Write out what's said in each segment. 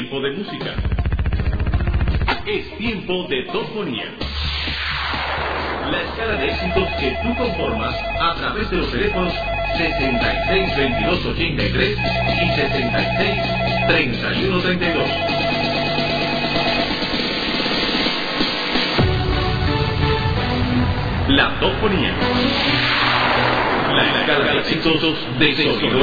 Tiempo de música. Es tiempo de tofonía. La escala de éxitos que tú conformas a través de los teléfonos 66 22 83 y 66 31 32. La toponía. La escala de éxitos de Sonido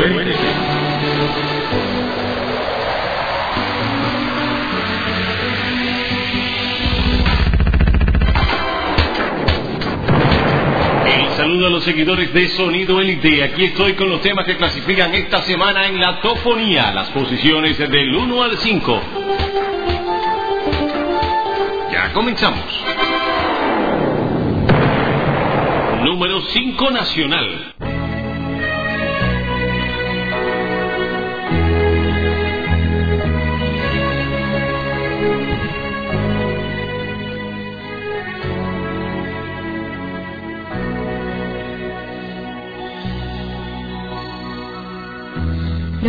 saludo a los seguidores de Sonido Elite. Aquí estoy con los temas que clasifican esta semana en la toponía, las posiciones del 1 al 5. Ya comenzamos. Número 5 nacional.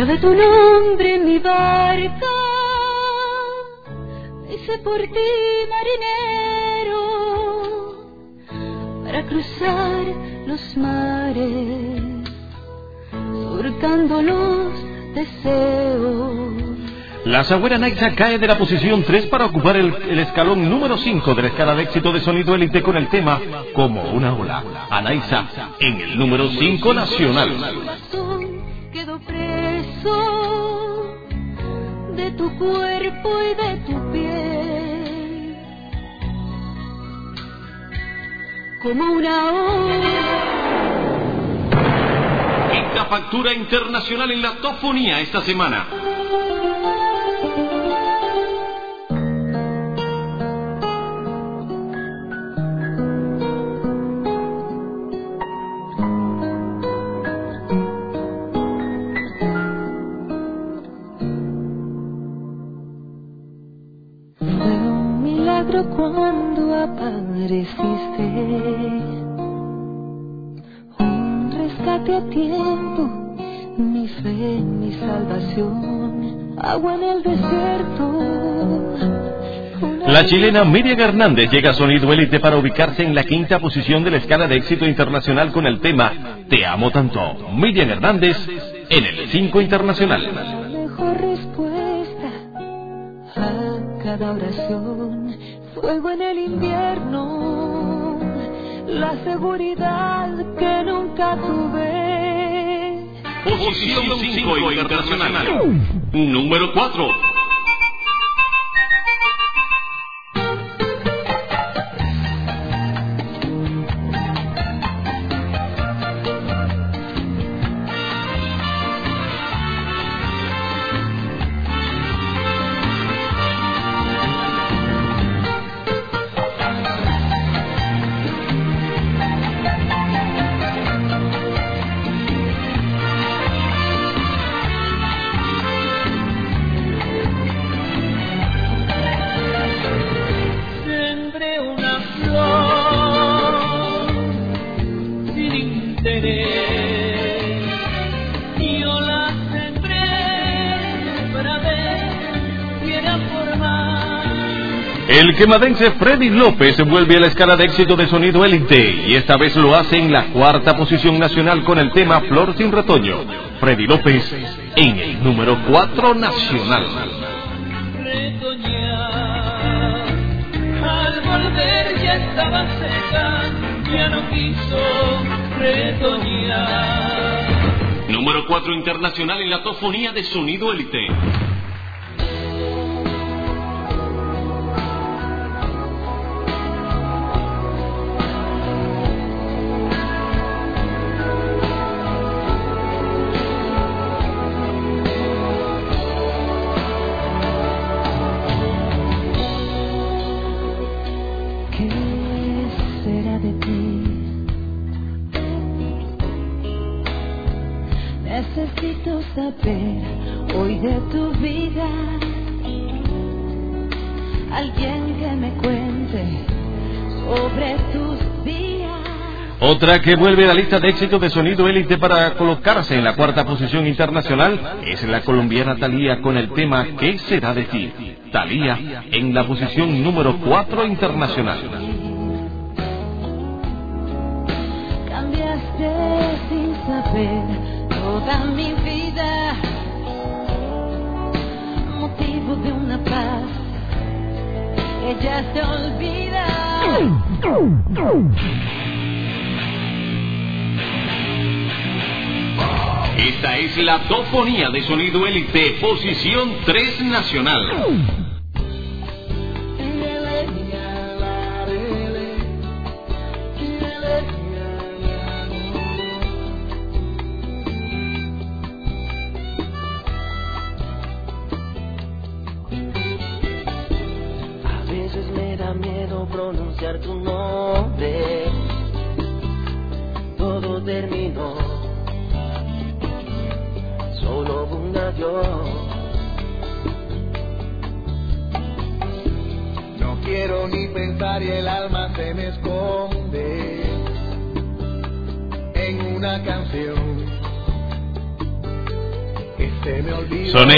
Ve tu nombre en mi barca, hice por ti marinero, para cruzar los mares, surcando los deseos. La Sagüera Naixa cae de la posición 3 para ocupar el, el, escalón número 5 de la escala de éxito de sonido élite con el tema Como una ola. Anaisa en el número 5 nacional. Tu cuerpo y de tu piel. Como una ola. Quinta factura internacional en la tofonía esta semana. Agua en el desierto. La chilena Miriam Hernández llega a Sonido Élite para ubicarse en la quinta posición de la escala de éxito internacional con el tema Te amo tanto. Miriam Hernández en el 5 internacional. La mejor respuesta a cada oración fuego en el invierno, la seguridad que nunca tuve. Posición 5 internacional. Número 4. Quemadense Freddy López vuelve a la escala de éxito de sonido élite y esta vez lo hace en la cuarta posición nacional con el tema Flor sin retoño. Freddy López en el número 4 nacional. al volver ya estaba seca, ya no quiso retoñar. Número 4 internacional en la tofonía de sonido élite. Otra que vuelve a la lista de éxito de sonido élite para colocarse en la cuarta posición internacional es la colombiana Thalía con el tema ¿Qué será de ti? Thalía en la posición número 4 internacional. Cambiaste sin saber toda mi vida, motivo de una paz ella se olvida. Esta es la tofonía de sonido élite, posición 3 nacional.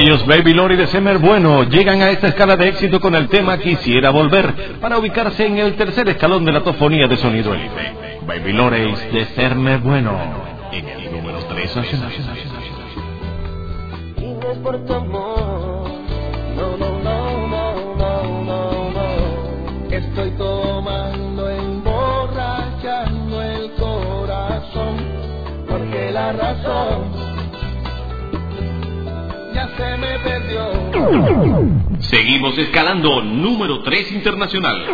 Ellos Baby Lori de Semer Bueno. Llegan a esta escala de éxito con el tema Quisiera Volver para ubicarse en el tercer escalón de la tofonía de sonido elite. Baby Lori de Semer Bueno en el número 3 nacional. por tu amor. No, no, no, no, no, no, no. Estoy tomando, emborrachando el corazón. Porque la razón se me perdió. Seguimos escalando número 3 internacional.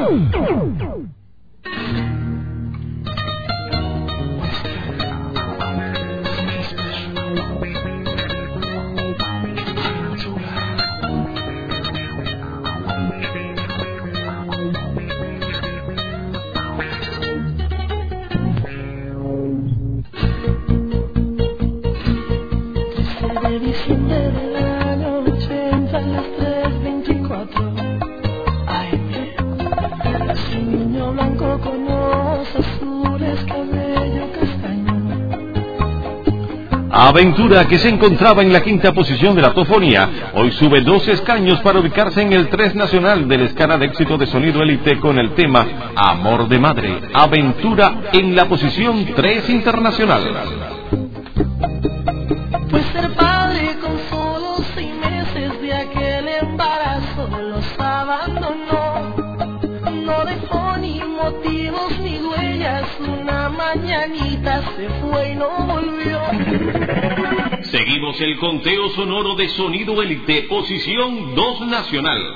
Aventura, que se encontraba en la quinta posición de la tofonía, hoy sube dos escaños para ubicarse en el 3 nacional de la escala de éxito de sonido élite con el tema Amor de Madre. Aventura en la posición 3 internacional. Seguimos el conteo sonoro de sonido élite, posición 2 nacional.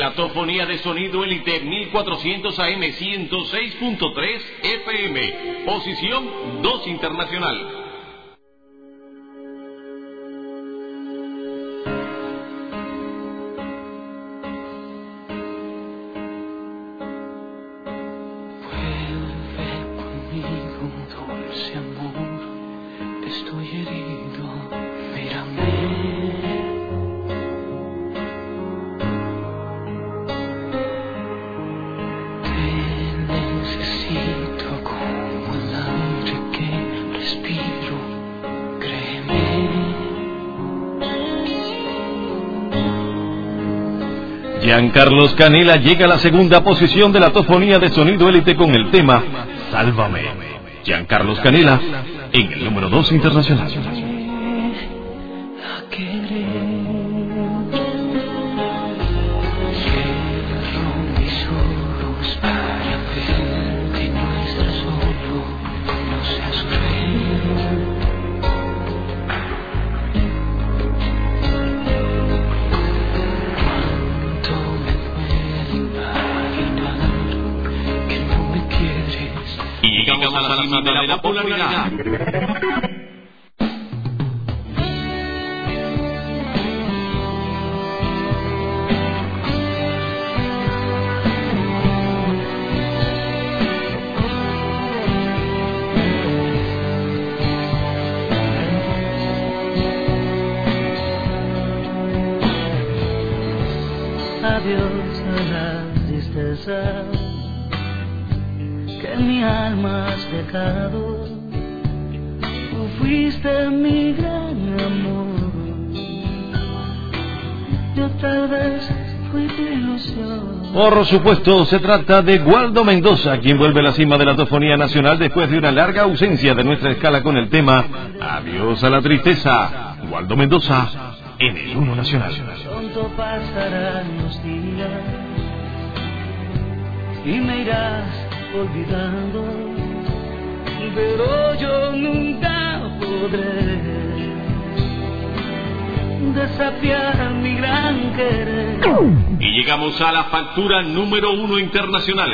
la tofonía de sonido Elite 1400 AM 106.3 FM. Posición 2 internacional. Giancarlos Canela llega a la segunda posición de la tofonía de sonido élite con el tema Sálvame. Giancarlos Canela en el número 2 internacional. De la popularidad. Supuesto, se trata de Waldo Mendoza, quien vuelve a la cima de la tofonía nacional después de una larga ausencia de nuestra escala con el tema Adiós a la tristeza. Waldo Mendoza en el Uno Nacional. Pronto pasarán los días y me irás olvidando, pero yo nunca podré desafiar mi gran querer. Y llegamos a la factura número uno internacional.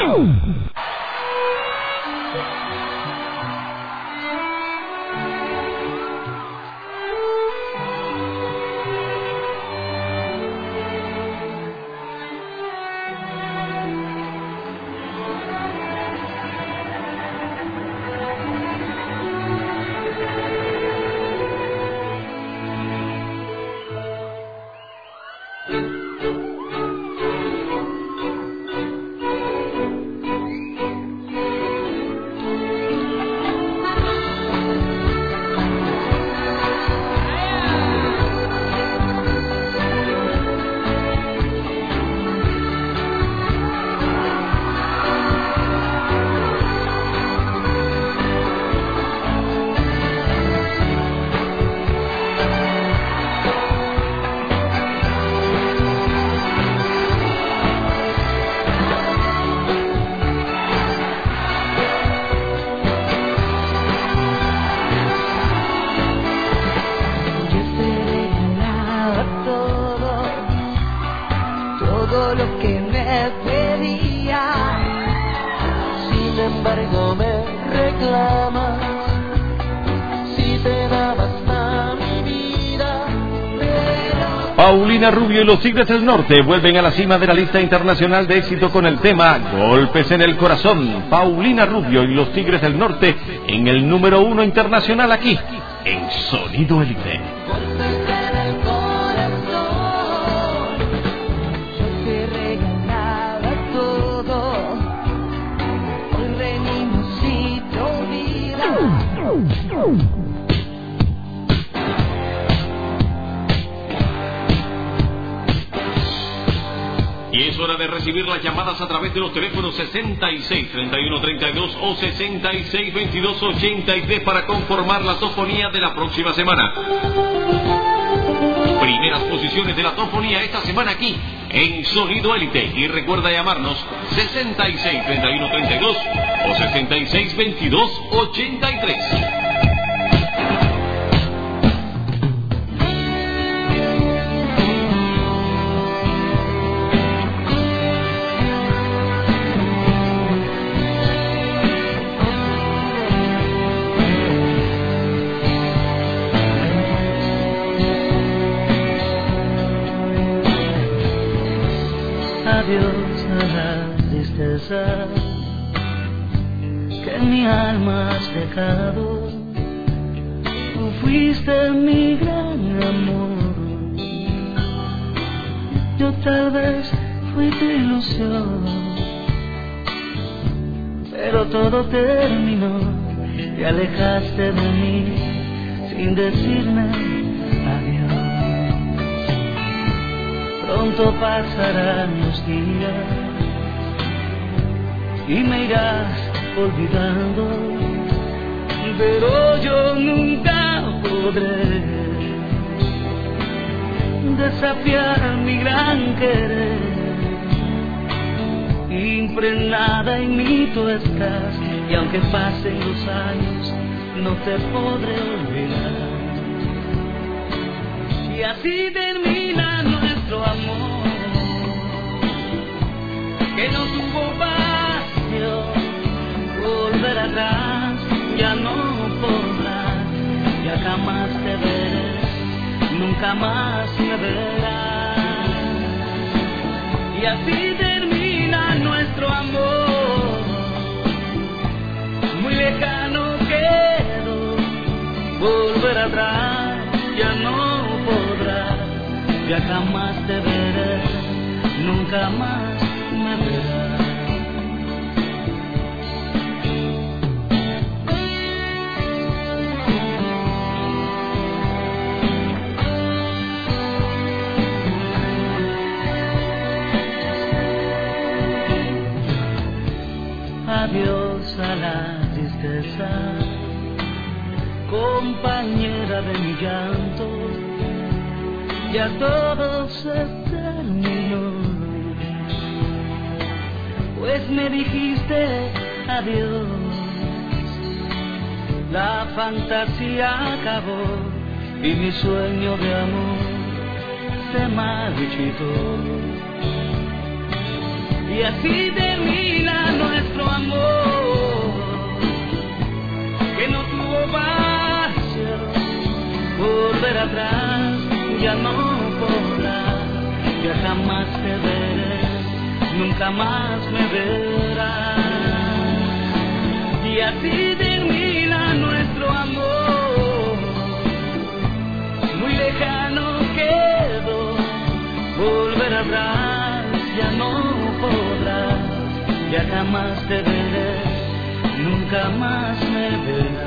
Paulina Rubio y los Tigres del Norte vuelven a la cima de la lista internacional de éxito con el tema Golpes en el Corazón. Paulina Rubio y los Tigres del Norte en el número uno internacional aquí, en Sonido Elite. Hora de recibir las llamadas a través de los teléfonos 66 31 32 o 66 22 83 para conformar la tofonía de la próxima semana. Primeras posiciones de la tofonía esta semana aquí en Sonido Élite y recuerda llamarnos 66 31 32 o 66 22 83. Que mi alma has dejado. Tú fuiste mi gran amor. Yo tal vez fui tu ilusión, pero todo terminó. Te alejaste de mí sin decirme adiós pronto pasarán los días y me irás olvidando, pero yo nunca podré desafiar mi gran querer. Impregnada en mí tú estás, y aunque pasen los años, no te podré olvidar. Y así termina nuestro amor, que no tuvo vacío, volver atrás, ya no podrás, ya jamás te veré, nunca más me verás. Y así termina nuestro amor, muy lejano quedó, volver atrás, ya no podrás, ya jamás te veré, nunca más me verás. Todo se terminó. Pues me dijiste adiós, la fantasía acabó y mi sueño de amor se marchitó. Y así termina nuestro amor, que no tuvo vacío, volver atrás ya no podrá, ya jamás te veré, nunca más me verás. Y así termina nuestro amor, muy lejano quedó, volver atrás ya no podrás, ya jamás te veré, nunca más me verás.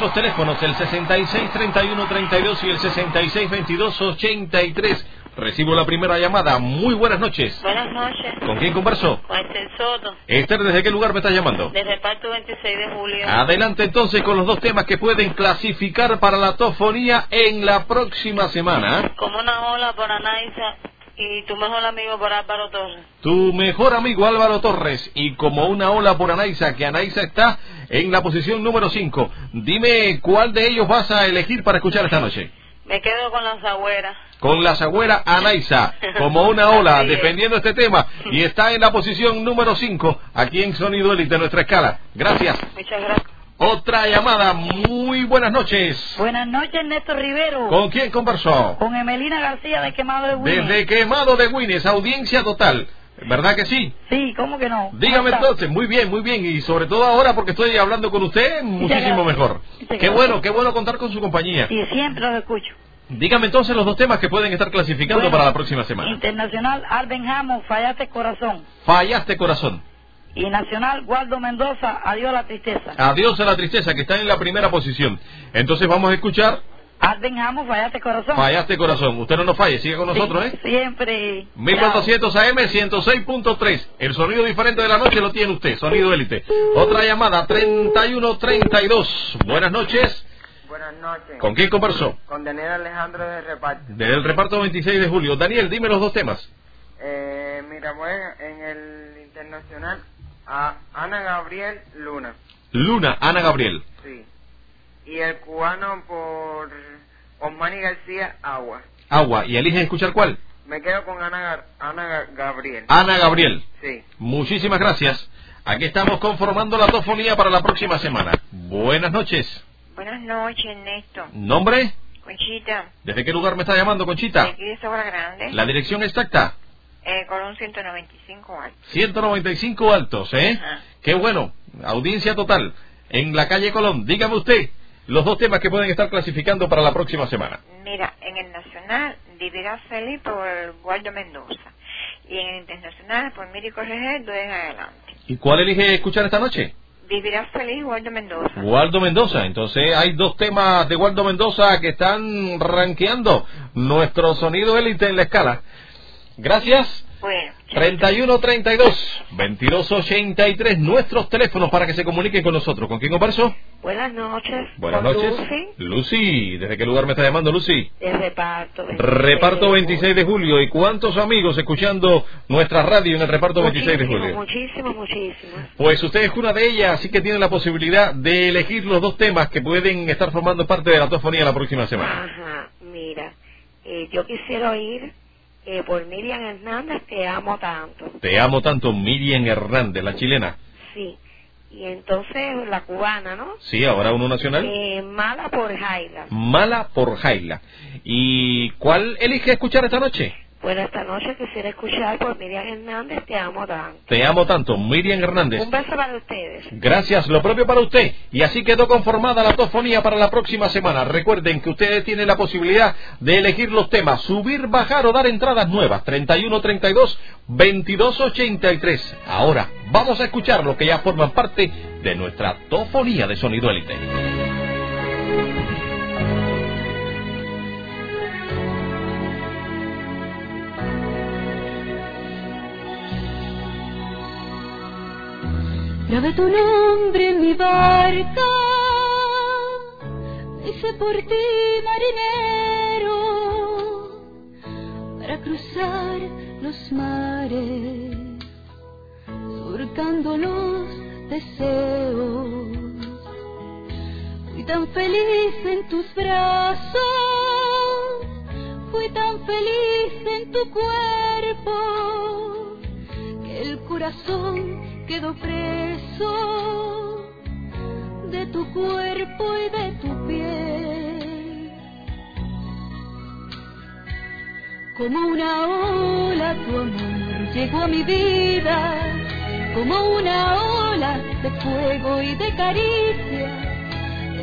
Nuestros teléfonos, el 663132 y el 662283. Recibo la primera llamada. Muy buenas noches. Buenas noches. ¿Con quién converso? Con Esther Soto, Esther, ¿desde qué lugar me estás llamando? del reparto 26 de julio. Adelante entonces con los dos temas que pueden clasificar para la tofonía en la próxima semana. Como una ola por Anaisa y tu mejor amigo por Álvaro Torres. Tu mejor amigo Álvaro Torres y como una ola por Anaisa, que Anaisa está en la posición número 5. Dime cuál de ellos vas a elegir para escuchar esta noche. Me quedo con las agüeras. Con la sagüera Anaisa, como una ola, defendiendo este tema. Y está en la posición número 5, aquí en Sonido Elite de nuestra escala. Gracias. Muchas gracias. Otra llamada. Muy buenas noches. Buenas noches, Néstor Rivero. ¿Con quién conversó? Con Emelina García de Quemado de Winnie. Desde Quemado de Guinness, audiencia total. ¿Verdad que sí? Sí, ¿cómo que no? Dígame entonces, muy bien, muy bien, y sobre todo ahora porque estoy hablando con usted, muchísimo mejor. Qué bueno, qué bueno contar con su compañía. Sí, siempre los escucho. Dígame entonces los dos temas que pueden estar clasificando Bueno, para la próxima semana. Internacional, Alben Jamo, Fallaste Corazón. Fallaste corazón. Y Nacional, Waldo Mendoza, Adiós la Tristeza. Adiós a la tristeza, que está en la primera posición. Entonces vamos a escuchar Alben Jamo, Fallaste Corazón. Fallaste corazón. Usted no nos falle, sigue con nosotros, Sí, ¿eh? Siempre. 1400 AM 106.3. El sonido diferente de la noche lo tiene usted, sonido élite. Otra llamada, 3132. Buenas noches. Buenas noches. ¿Con quién conversó? Con Daniel Alejandro de Reparto. Del reparto 26 de julio. Daniel, dime los dos temas. Eh, mira, pues en el internacional, a Ana Gabriel Luna. Luna, Ana Gabriel. Sí. Y el cubano por Osmani García, Agua. Agua. ¿Y eliges escuchar cuál? Me quedo con Ana, Ana Ga- Gabriel. Ana Gabriel. Sí. Muchísimas gracias. Aquí estamos conformando la tofonía para la próxima semana. Buenas noches. Buenas noches, Ernesto. ¿Nombre? Conchita, ¿Desde qué lugar me está llamando, de Conchita? aquí de Sabra Grande, La dirección exacta. Eh, con un 195 alto. 195 altos, ¿eh? Ajá. Qué bueno. Audiencia total. En la calle Colón. Dígame usted los dos temas que pueden estar clasificando para la próxima semana. Mira, en el nacional, Vivirás Feliz por Waldo Mendoza. Y en el internacional, por Miri Correger, dos en adelante. ¿Y cuál elige escuchar esta noche? Vivirás Feliz, Waldo Mendoza. Waldo Mendoza. Entonces hay dos temas de Waldo Mendoza que están rankeando nuestro sonido élite en la escala. Gracias. Bueno, 3132 2283 nuestros teléfonos para que se comuniquen con nosotros. ¿Con quién converso? Buenas noches. Buenas noches. Lucy, Lucy, ¿desde qué lugar me está llamando Lucy? de reparto. Reparto 26 de julio. ¿Y cuántos amigos escuchando nuestra radio en el reparto 26 de julio? muchísimos, muchísimos. Pues usted es una de ellas, así que tiene la posibilidad de elegir los dos temas que pueden estar formando parte de la tofonía la próxima semana. Ajá, mira, eh, yo quisiera oír eh, por Miriam Hernández, Te amo tanto. Te amo tanto, Miriam Hernández, la chilena. Sí. Y entonces la cubana, ¿no? Sí, ahora uno nacional. Eh, mala por Jaila. Mala por Jaila. ¿Y cuál elige escuchar esta noche? Bueno, esta noche quisiera escuchar por Miriam Hernández, Te amo tanto. Te amo tanto, Miriam Hernández. Un beso para ustedes. Gracias, lo propio para usted. Y así quedó conformada la tofonía para la próxima semana. Recuerden que ustedes tienen la posibilidad de elegir los temas, subir, bajar o dar entradas nuevas. 31, 32, 22, 83. Ahora, vamos a escuchar lo que ya forman parte de nuestra tofonía de sonido élite. Grabé tu nombre en mi barca, hice por ti marinero para cruzar los mares, surcando los deseos. Fui tan feliz en tus brazos, fui tan feliz en tu cuerpo que el corazón quedó preso de tu cuerpo y de tu piel. Como una ola tu amor llegó a mi vida, como una ola de fuego y de caricia,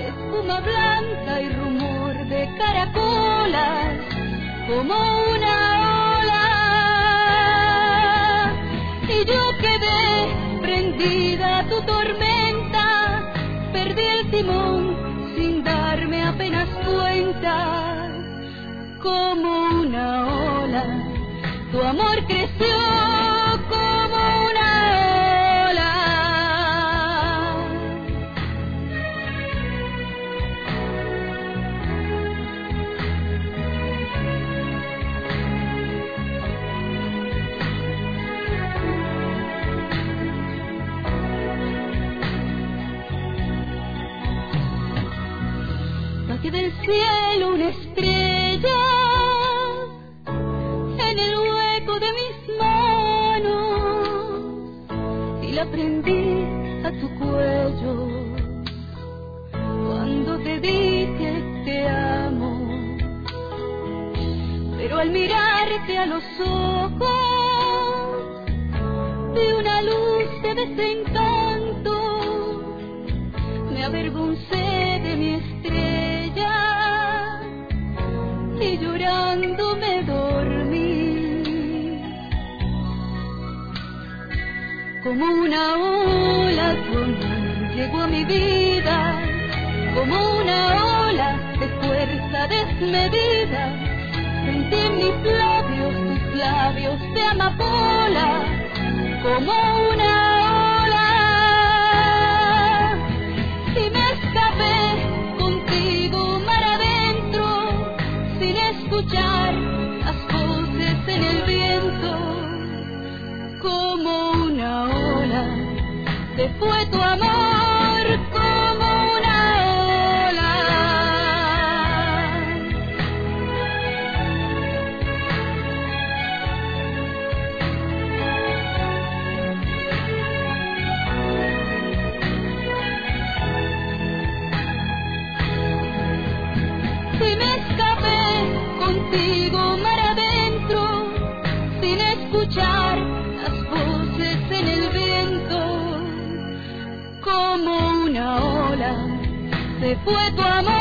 espuma blanca y rumor de caracolas, como cielo a tu cuello cuando te dije te amo. Pero al mirarte a los ojos Como una ola tu amor llegó a mi vida, como una ola de fuerza desmedida. Sentí en mis labios tus labios de amapola, como una fue tu amor. Fue tu amor,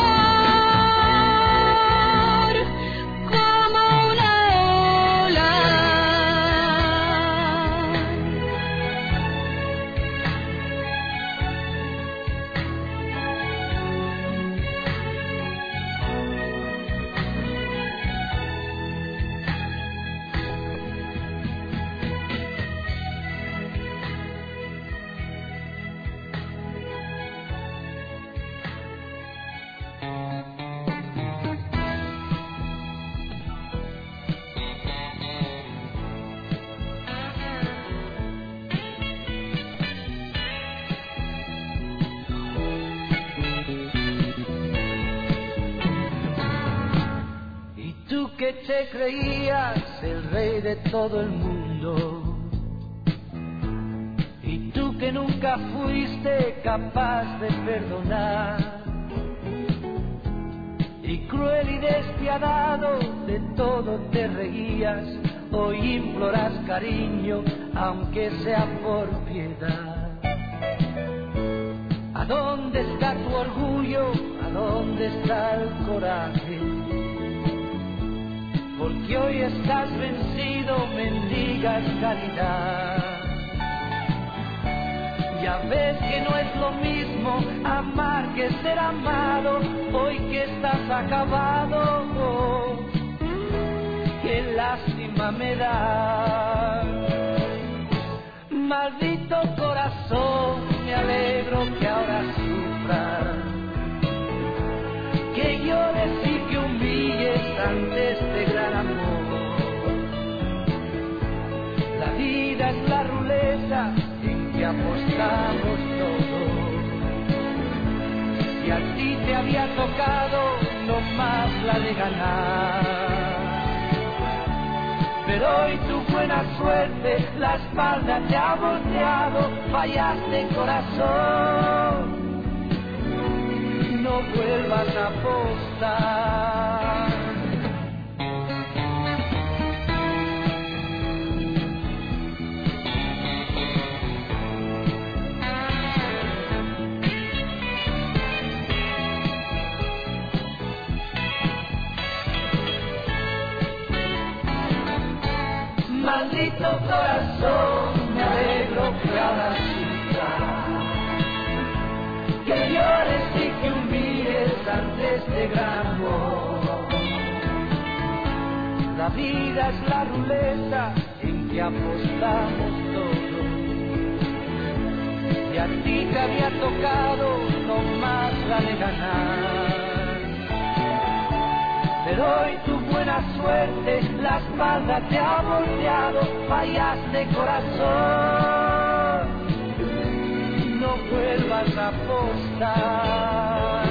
que te creías el rey de todo el mundo. Y tú que nunca fuiste capaz de perdonar. Y cruel y despiadado de todo te reías. Hoy imploras cariño, aunque sea por piedad. ¿A dónde está tu orgullo? ¿A dónde está el coraje? Porque hoy estás vencido, mendigas caridad. Ya ves que no es lo mismo amar que ser amado, hoy que estás acabado, qué lástima me da. Maldito corazón, me alegro que ahora sufras que llores y que humilles ante este todos. Si a ti te había tocado, no más la de ganar. Pero hoy tu buena suerte, la espalda te ha volteado, fallaste corazón no vuelvas a apostar. Me alegro ahora sufras que llores y que humilles ante este gran amor. La vida es la ruleta en que apostamos todos. Y a ti te había tocado no más la de ganar. Pero hoy buena suerte, la espalda te ha volteado, fallaste corazón no vuelvas a apostar.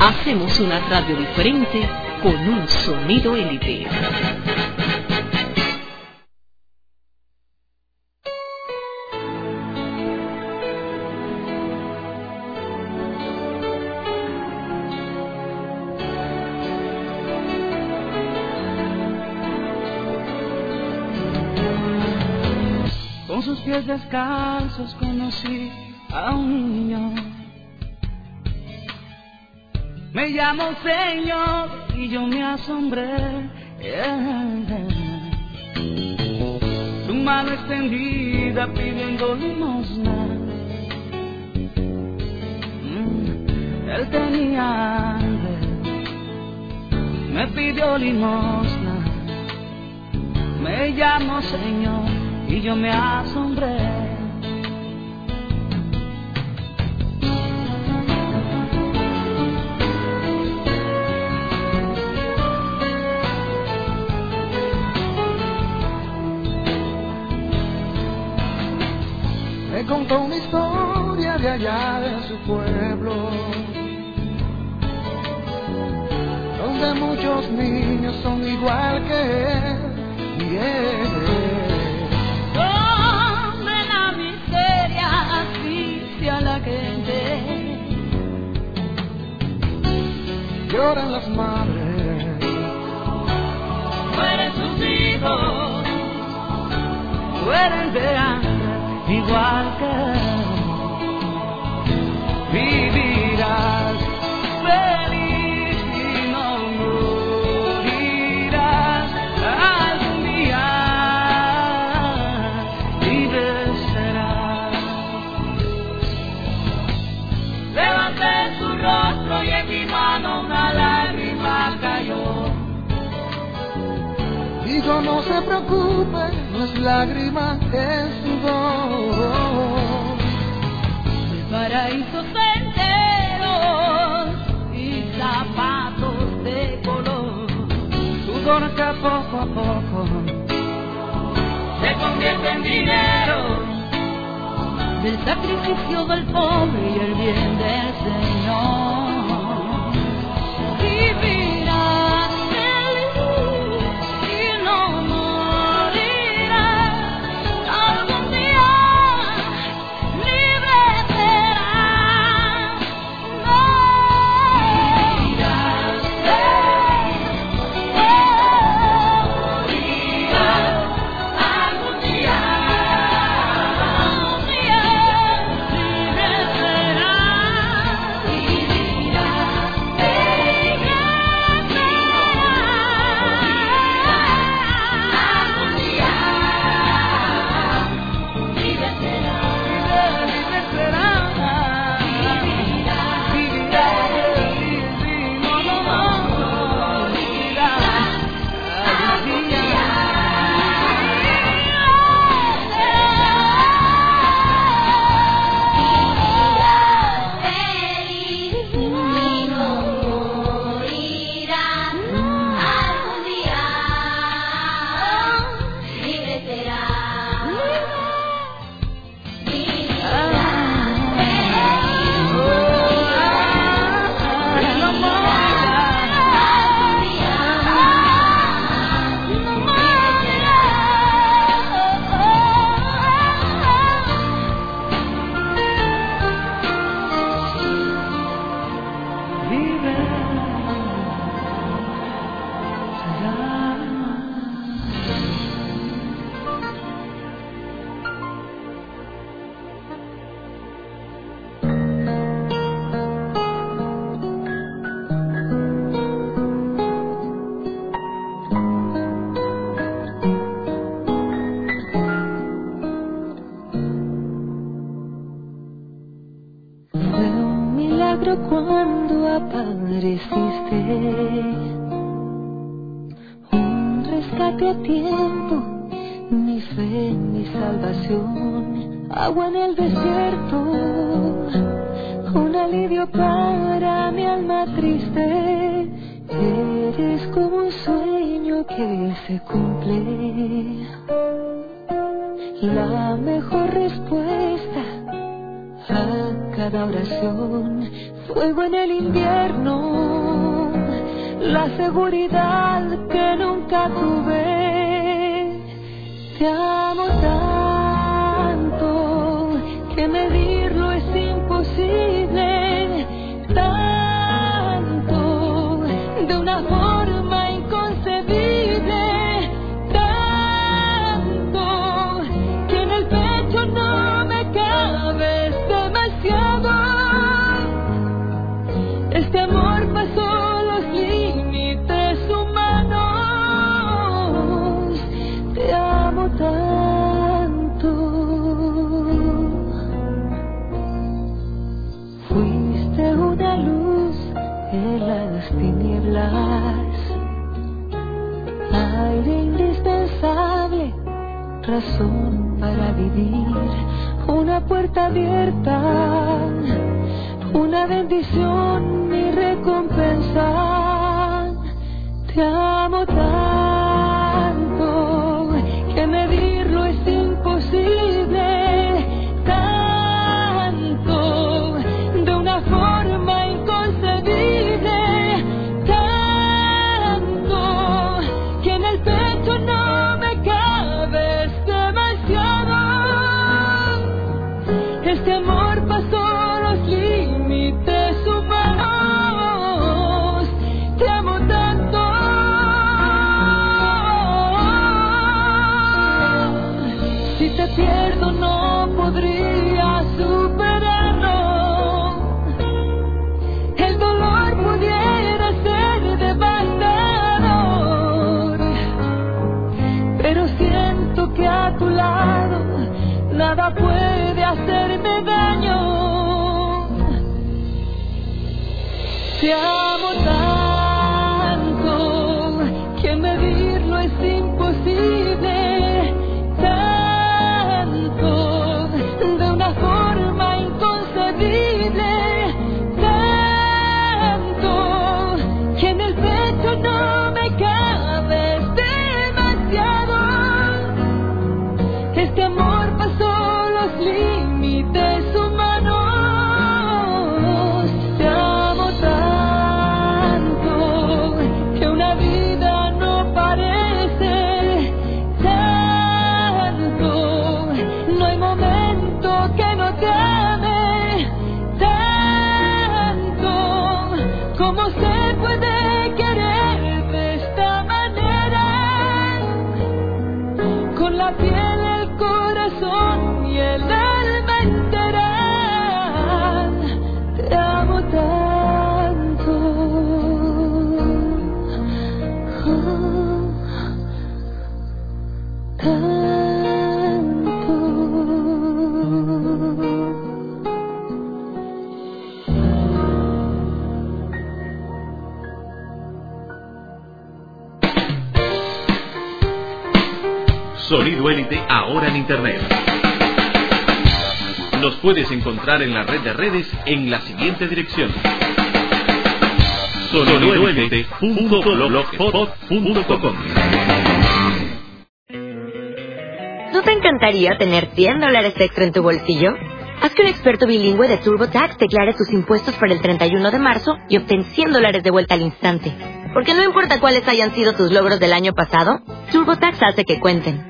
Hacemos una radio diferente con un sonido élite. Con sus pies descalzos conocí a un niño. Me llamo Señor y yo me asombré. Su mano extendida pidiendo limosna. Mm, Él tenía hambre, me pidió limosna. Me llamo Señor y yo me asombré. Allá de su pueblo, donde muchos niños son igual que él y él. Donde la miseria asfixia a la gente. Lloran las madres, Mueren sus hijos, mueren de hambre, igual que él. No se preocupe, no es sudor. Paraísos enteros y zapatos de color. Sudor que poco a poco se convierte en dinero. Del sacrificio del pobre y el bien del Señor. Apareciste. Un rescate a tiempo, mi fe, mi salvación. Agua en el desierto, un alivio para mi alma triste. Eres como un sueño que se cumple. La mejor respuesta a cada oración, fuego en el invierno, la seguridad que nunca tuve. Te amo tanto que medirlo es imposible, para vivir, una puerta abierta, una bendición y recompensa. Te amo tanto Te Nos puedes encontrar en la red de redes en la siguiente dirección. ¿No te encantaría tener 100 dólares extra en tu bolsillo? Haz que un experto bilingüe de TurboTax declare tus impuestos para el 31 de marzo y obtén 100 dólares de vuelta al instante. Porque no importa cuáles hayan sido tus logros del año pasado, TurboTax hace que cuenten.